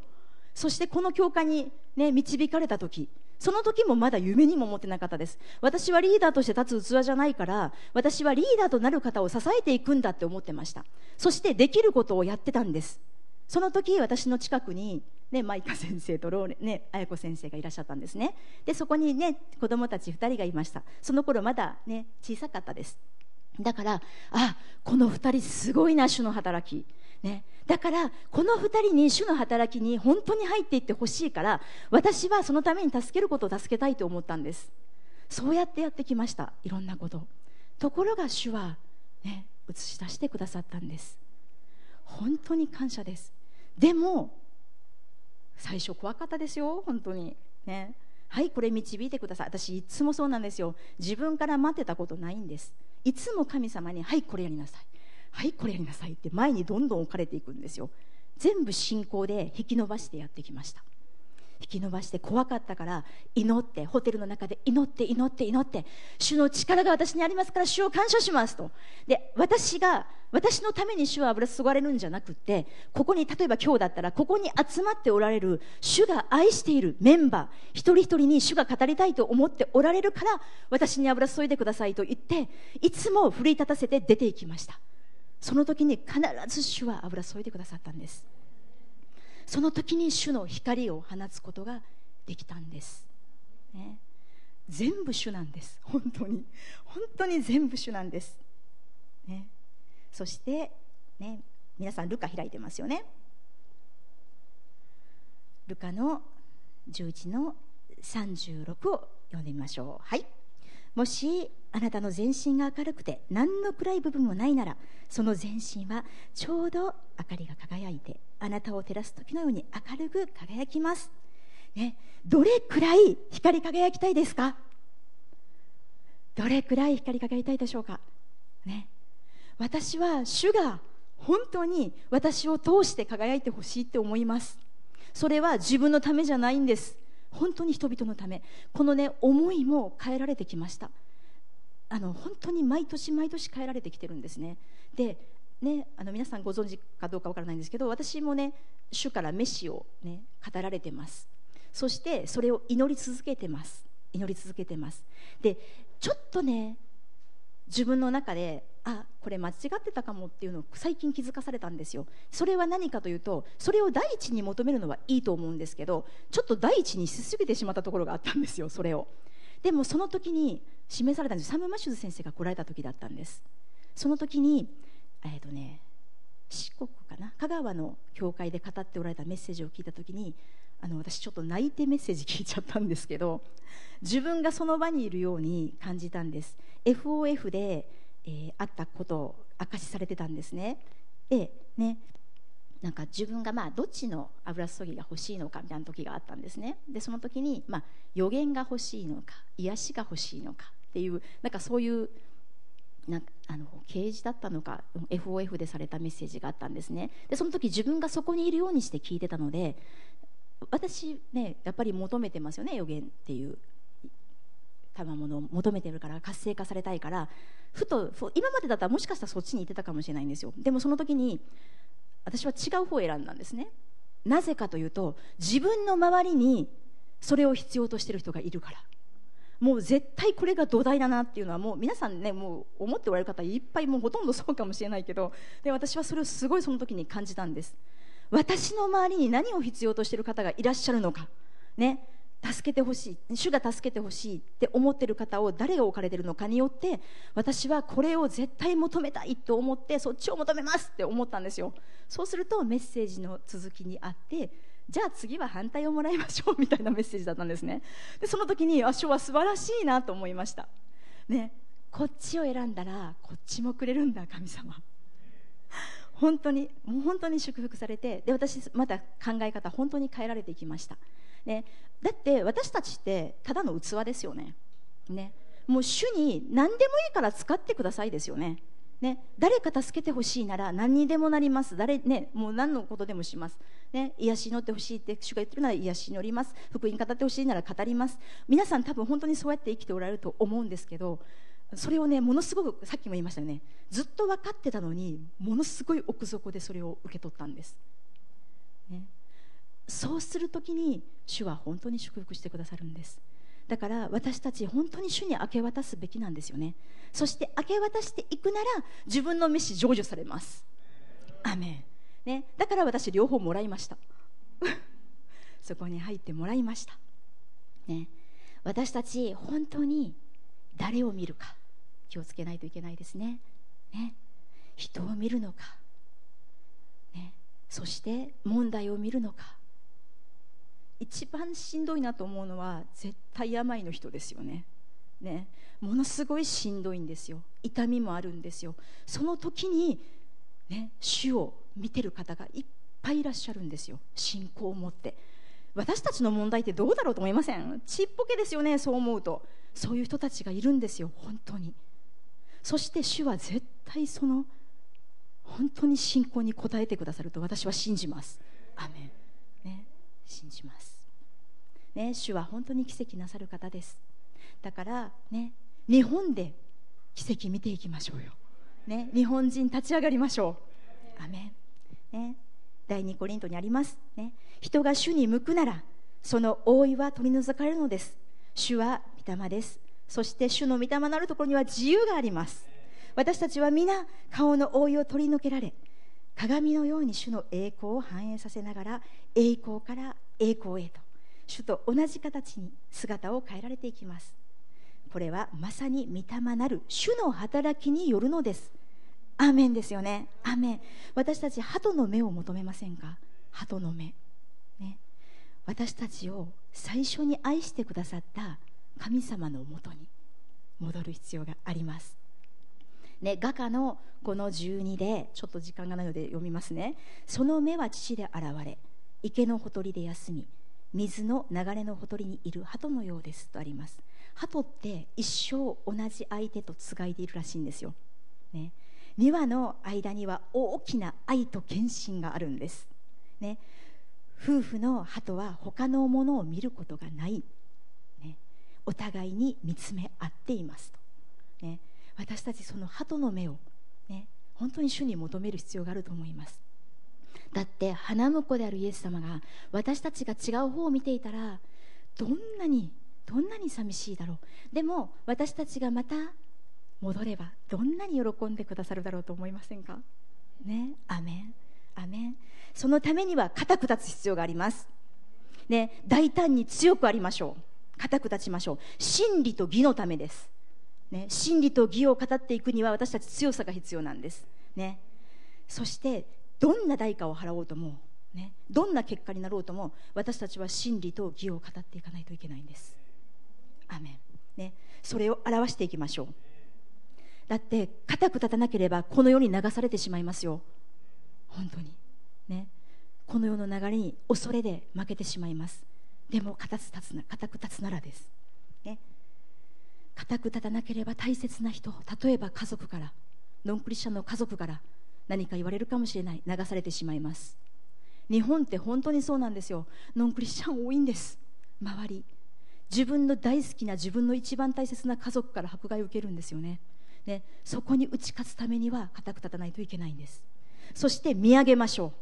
そしてこの教会に、ね、導かれた時その時もまだ夢にも思ってなかったです。私はリーダーとして立つ器じゃないから私はリーダーとなる方を支えていくんだって思ってました。そしてできることをやってたんですその時私の近くに、ね、マイカ先生とローレ、ね、綾子先生がいらっしゃったんですね。でそこにね子供たち2人がいました。その頃まだね小さかったです。だからあこの2人すごいな主の働き。ね、だからこの2人に主の働きに本当に入っていってほしいから私はそのために助けることを助けたいと思ったんです。そうやってやってきました。いろんなこと。ところが主は、ね、映し出してくださったんです。本当に感謝です。でも最初怖かったですよ本当に。ね。はいこれ導いてください。私いつもそうなんですよ。自分から待ってたことないんです。いつも神様にはいこれやりなさい。はいこれやりなさいって前にどんどん置かれていくんですよ。全部信仰で引き伸ばしてやってきました。引き伸ばして怖かったから祈ってホテルの中で祈って祈って祈って主の力が私にありますから主を感謝しますと。で私が私のために主は油注がれるんじゃなくてここに例えば今日だったらここに集まっておられる主が愛しているメンバー一人一人に主が語りたいと思っておられるから私に油注いでくださいと言っていつも奮い立たせて出ていきました。その時に必ず主は油注いでくださったんです。その時に主の光を放つことができたんです、ね、全部主なんです。[LAUGHS] 本当に。本当に全部主なんです、ね、そして、ね、皆さんルカ開いてますよね。ルカの11の36を読んでみましょう。はい。もしあなたの全身が明るくて何の暗い部分もないならその全身はちょうど明かりが輝いてあなたを照らす時のように明るく輝きます、ね、どれくらい光り輝きたいですか？どれくらい光り輝きたいでしょうか、ね、私は主が本当に私を通して輝いてほしいって思います。それは自分のためじゃないんです。本当に人々のため。このね思いも変えられてきました。あの本当に毎年毎年変えられてきてるんですね。でねあの皆さんご存知かどうかわからないんですけど私もね主からメシをね語られてます。そしてそれを祈り続けてます。祈り続けてます。でちょっとね自分の中であこれ間違ってたかもっていうのを最近気づかされたんですよ。それは何かというとそれを第一に求めるのはいいと思うんですけどちょっと第一にしすぎてしまったところがあったんですよそれを。でもその時に示されたんです。サム・マシューズ先生が来られた時だったんです。その時にえっ、ー、とね四国かな？香川の教会で語っておられたメッセージを聞いた時にあの私ちょっと泣いてメッセージ聞いちゃったんですけど自分がその場にいるように感じたんです FOF でえー、あったことを明かしされてたんですね。でねなんか自分がまあどっちの油注ぎが欲しいのかみたいな時があったんですね。でその時にまあ予言が欲しいのか癒しが欲しいのかっていうなんかそういうなあの掲示だったのか FOF でされたメッセージがあったんですね。でその時自分がそこにいるようにして聞いてたので私ねやっぱり求めてますよね予言っていう。賜物を求めてるから活性化されたいから。ふと今までだったらもしかしたらそっちに行ってたかもしれないんですよ。でもその時に私は違う方を選んだんですね。なぜかというと自分の周りにそれを必要としてる人がいるから。もう絶対これが土台だなっていうのはもう皆さんねもう思っておられる方いっぱいもうほとんどそうかもしれないけどで私はそれをすごいその時に感じたんです。私の周りに何を必要としている方がいらっしゃるのか。ね助けてほしい。主が助けてほしいって思ってる方を誰が置かれてるのかによって私はこれを絶対求めたいと思ってそっちを求めますって思ったんですよ。そうするとメッセージの続きにあってじゃあ次は反対をもらいましょうみたいなメッセージだったんですね。でその時にあ主は素晴らしいなと思いました。ねこっちを選んだらこっちもくれるんだ神様。本当にもう本当に祝福されてで私また考え方本当に変えられていきました。ね、だって私たちってただの器ですよね。ねもう主に何でもいいから使ってくださいですよね。ね、誰か助けてほしいなら何にでもなります。誰、ね、もう何のことでもします、ね、癒し祈ってほしいって主が言ってるなら癒し祈ります。福音語ってほしいなら語ります。皆さん多分本当にそうやって生きておられると思うんですけどそれをねものすごくさっきも言いましたよね。ずっと分かってたのにものすごい奥底でそれを受け取ったんです、ね、そうする時に主は本当に祝福してくださるんです。だから私たち本当に主に明け渡すべきなんですよね。そして明け渡していくなら自分の飯成就されます。アメン、ね、だから私両方もらいました。[LAUGHS] そこに入ってもらいました、ね、私たち本当に誰を見るか気をつけないといけないですね。ね。人を見るのか、ね、そして問題を見るのか。一番しんどいなと思うのは絶対病の人ですよね。ね。ものすごいしんどいんですよ。痛みもあるんですよ。その時に、ね、主を見てる方がいっぱいいらっしゃるんですよ。信仰を持って。私たちの問題ってどうだろうと思いません？ちっぽけですよねそう思うと。そういう人たちがいるんですよ本当に。そして主は絶対その本当に信仰に応えてくださると私は信じます。アメン、ね、信じます。ね主は本当に奇跡なさる方です。だからね日本で奇跡見ていきましょうよ、ね、日本人立ち上がりましょう。アメン、ね、第2コリントにあります、ね、人が主に向くならその覆いは取り除かれるのです。主は御霊です。そして主の御霊なるところには自由があります。私たちは皆顔の覆いを取り除けられ鏡のように主の栄光を反映させながら栄光から栄光へと主と同じ形に姿を変えられていきます。これはまさに御霊なる主の働きによるのです。アーメンですよね。アーメン。私たち鳩の目を求めませんか？鳩の目。ね。私たちを最初に愛してくださった神様のもとに戻る必要があります。ね、画家のこの12でちょっと時間がないので読みますね。その目は父で現れ池のほとりで休み水の流れのほとりにいる鳩のようですとあります。鳩って一生同じ相手とつがいでいるらしいんですよ、ね、2羽の間には大きな愛と献身があるんです、ね、夫婦の鳩は他のものを見ることがない、ね、お互いに見つめ合っていますと、ね、私たちその鳩の目を、ね、本当に主に求める必要があると思います。だって花婿であるイエス様が私たちが違う方を見ていたらどんなにどんなに寂しいだろう。でも私たちがまた戻ればどんなに喜んでくださるだろうと思いませんか？ねアメン。アメン。そのためには固く立つ必要があります。ね大胆に強くありましょう。固く立ちましょう。真理と義のためです。ね真理と義を語っていくには私たち強さが必要なんです。ね。そしてどんな代価を払おうともね、どんな結果になろうとも私たちは真理と義を語っていかないといけないんです。アメン、ね、それを表していきましょう。だって固く立たなければこの世に流されてしまいますよ。本当に。ね。この世の流れに恐れで負けてしまいます。でも固く立つな固く立つならです。ね。固く立たなければ大切な人例えば家族からノンクリスチャンの家族から何か言われるかもしれない。流されてしまいます。日本って本当にそうなんですよ。ノンクリスチャン多いんです。周り。自分の大好きな自分の一番大切な家族から迫害を受けるんですよね。ねそこに打ち勝つためには固く立たないといけないんです。そして見上げましょ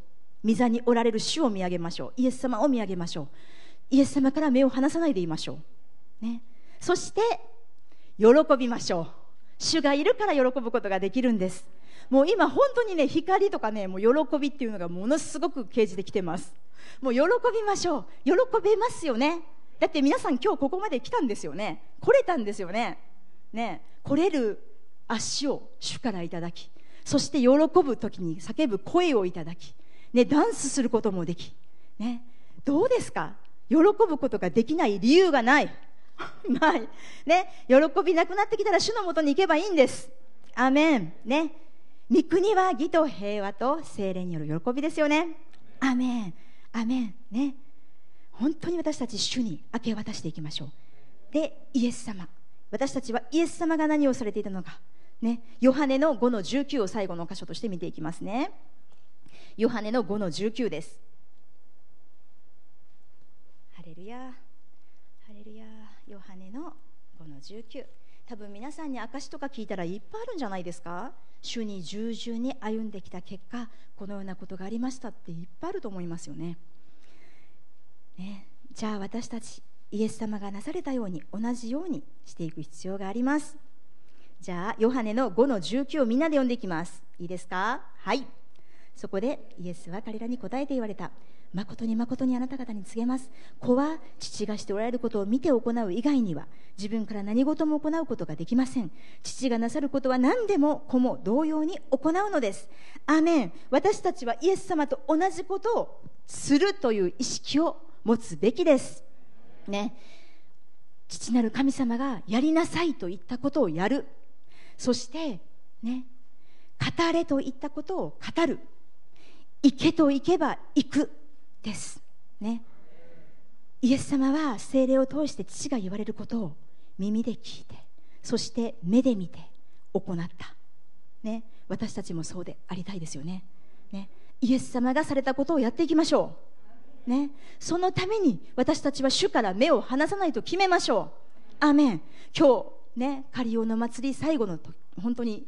う。御座におられる主を見上げましょう。イエス様を見上げましょう。イエス様から目を離さないでいましょう、ね、そして喜びましょう。主がいるから喜ぶことができるんです。もう今本当にね光とかねもう喜びっていうのがものすごく掲示できてます。もう喜びましょう。喜べますよね。だって皆さん今日ここまで来たんですよね。来れたんですよね。ね。来れる足を主からいただきそして喜ぶ時に叫ぶ声をいただき、ね、ダンスすることもでき、ね、どうですか？喜ぶことができない理由がない。[LAUGHS] ない、ね、喜びなくなってきたら主のもとに行けばいいんです。アメン。ね。御国は義と平和と精霊による喜びですよね。アメン。アメン。ね。本当に私たち主に明け渡していきましょう。でイエス様。私たちはイエス様が何をされていたのか。ね。ヨハネの5の19を最後の箇所として見ていきますね。ヨハネの5の19です。ハレルヤハレルヤヨハネの5の19多分皆さんに証とか聞いたらいっぱいあるんじゃないですか。主に従順に歩んできた結果このようなことがありましたっていっぱいあると思いますよね。ね、じゃあ私たちイエス様がなされたように同じようにしていく必要があります。じゃあヨハネの5の19をみんなで読んでいきます。いいですか？はい。そこでイエスは彼らに答えて言われた。誠に誠にあなた方に告げます。子は父がしておられることを見て行う以外には自分から何事も行うことができません。父がなさることは何でも子も同様に行うのです。アーメン。私たちはイエス様と同じことをするという意識を持つべきです。ね。父なる神様がやりなさいと言ったことをやる。そしてね。語れと言ったことを語る。行けと行けば行く。です。ね。イエス様は精霊を通して父が言われることを耳で聞いてそして目で見て行った。ね。私たちもそうでありたいですよね。ね。イエス様がされたことをやっていきましょう。ねそのために私たちは主から目を離さないと決めましょうアーメン今日ねカリオの祭り最後の本当に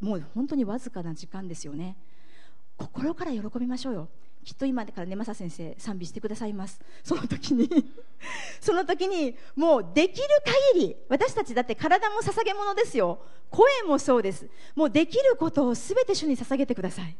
もう本当にわずかな時間ですよね心から喜びましょうよきっと今からね、マサ先生、賛美してくださいます。その時に [LAUGHS] その時に、もうできる限り、私たちだって体も捧げ物ですよ。声もそうです。もうできることをすべて主に捧げてください。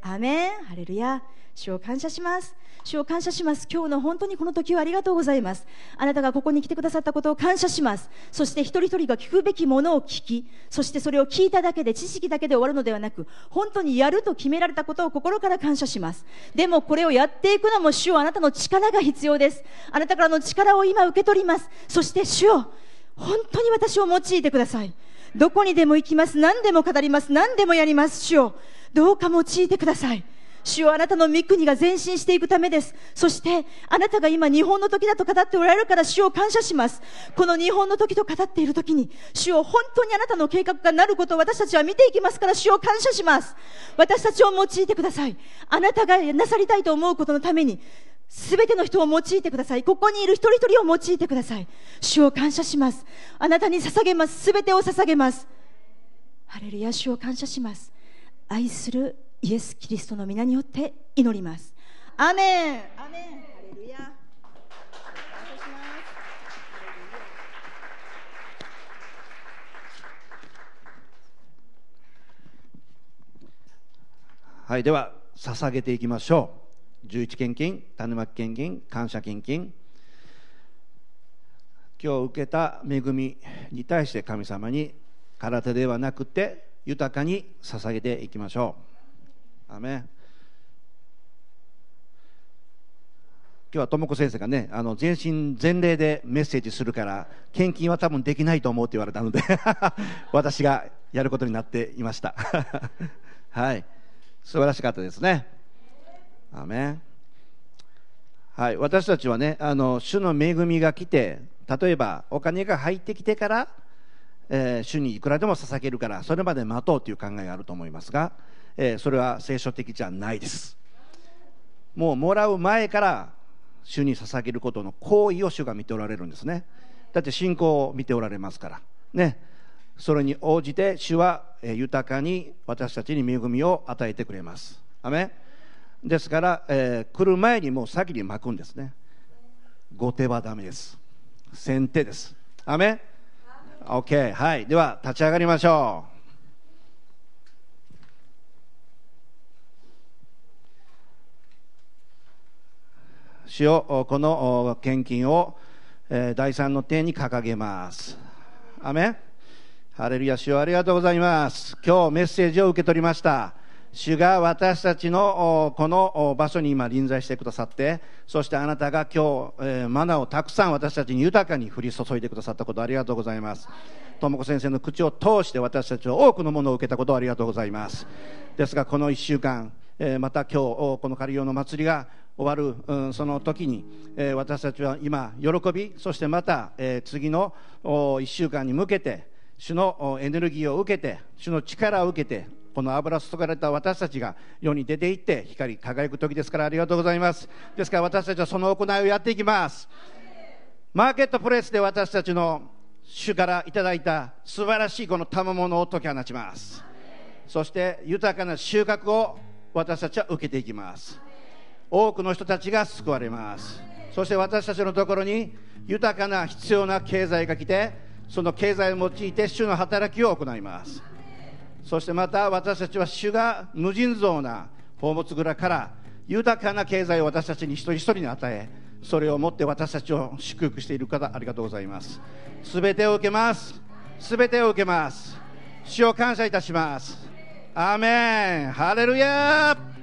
アメンハレルヤ主を感謝します主を感謝します。今日の本当にこの時をありがとうございます。あなたがここに来てくださったことを感謝します。そして一人一人が聞くべきものを聞きそしてそれを聞いただけで知識だけで終わるのではなく本当にやると決められたことを心から感謝します。でもこれをやっていくのも主をあなたの力が必要です。あなたからの力を今受け取ります。そして主を本当に私を用いてください。どこにでも行きます。何でも語ります。何でもやります。主をどうか用いてください。主よあなたの御国が前進していくためです。そして、あなたが今日本の時だと語っておられるから主を感謝します。この日本の時と語っている時に、主を本当にあなたの計画がなることを私たちは見ていきますから主を感謝します。私たちを用いてください。あなたがなさりたいと思うことのために、すべての人を用いてください。ここにいる一人一人を用いてください。主を感謝します。あなたに捧げます。すべてを捧げます。ハレルヤ主を感謝します。愛するイエス・キリストの皆によって祈ります。アメンアメンハレルヤはい、では捧げていきましょう。十一献金、種まき献金、感謝献金。今日受けた恵みに対して神様に空手ではなくて豊かに捧げていきましょう。アメ今日は智子先生がね、あの全身全霊でメッセージするから、献金は多分できないと思うって言われたので [LAUGHS] 私がやることになっていました。[LAUGHS] はい、素晴らしかったですね。アメはい、私たちはね、あの主の恵みが来て、例えばお金が入ってきてから、えー、主にいくらでも捧げるからそれまで待とうという考えがあると思いますが、えー、それは聖書的じゃないです。もうもらう前から主に捧げることの行為を主が見ておられるんですね。だって信仰を見ておられますから。ね。それに応じて主は豊かに私たちに恵みを与えてくれます。アメですから、えー、来る前にもう先に巻くんですね。後手はダメです。先手です。アメ OK はい。では立ち上がりましょう。主よこの献金を、え、第三の点に掲げます。アメハレルヤ主よありがとうございます。今日メッセージを受け取りました。主が私たちのこの場所に今臨在してくださってそしてあなたが今日、え、マナをたくさん私たちに豊かに降り注いでくださったことありがとうございます。智子先生の口を通して私たちは多くのものを受けたことをありがとうございます。ですがこの1週間、え、また今日このカリオの祭りが終わる、うん、その時に、えー、私たちは今喜びそしてまた、えー、次の1週間に向けて主のエネルギーを受けて主の力を受けてこの油注がれた私たちが世に出ていって光り輝く時ですからありがとうございます。ですから私たちはその行いをやっていきます。マーケットプレイスで私たちの主からいただいた素晴らしいこの賜物を解き放ちます。そして豊かな収穫を私たちは受けていきます。多くの人たちが救われます。そして私たちのところに豊かな必要な経済が来てその経済を用いて主の働きを行います。そしてまた私たちは主が無尽蔵な宝物蔵から豊かな経済を私たちに一人一人に与えそれをもって私たちを祝福している方ありがとうございます。すべてを受けます。すべてを受けます。主を感謝いたします。アーメン。ハレルヤ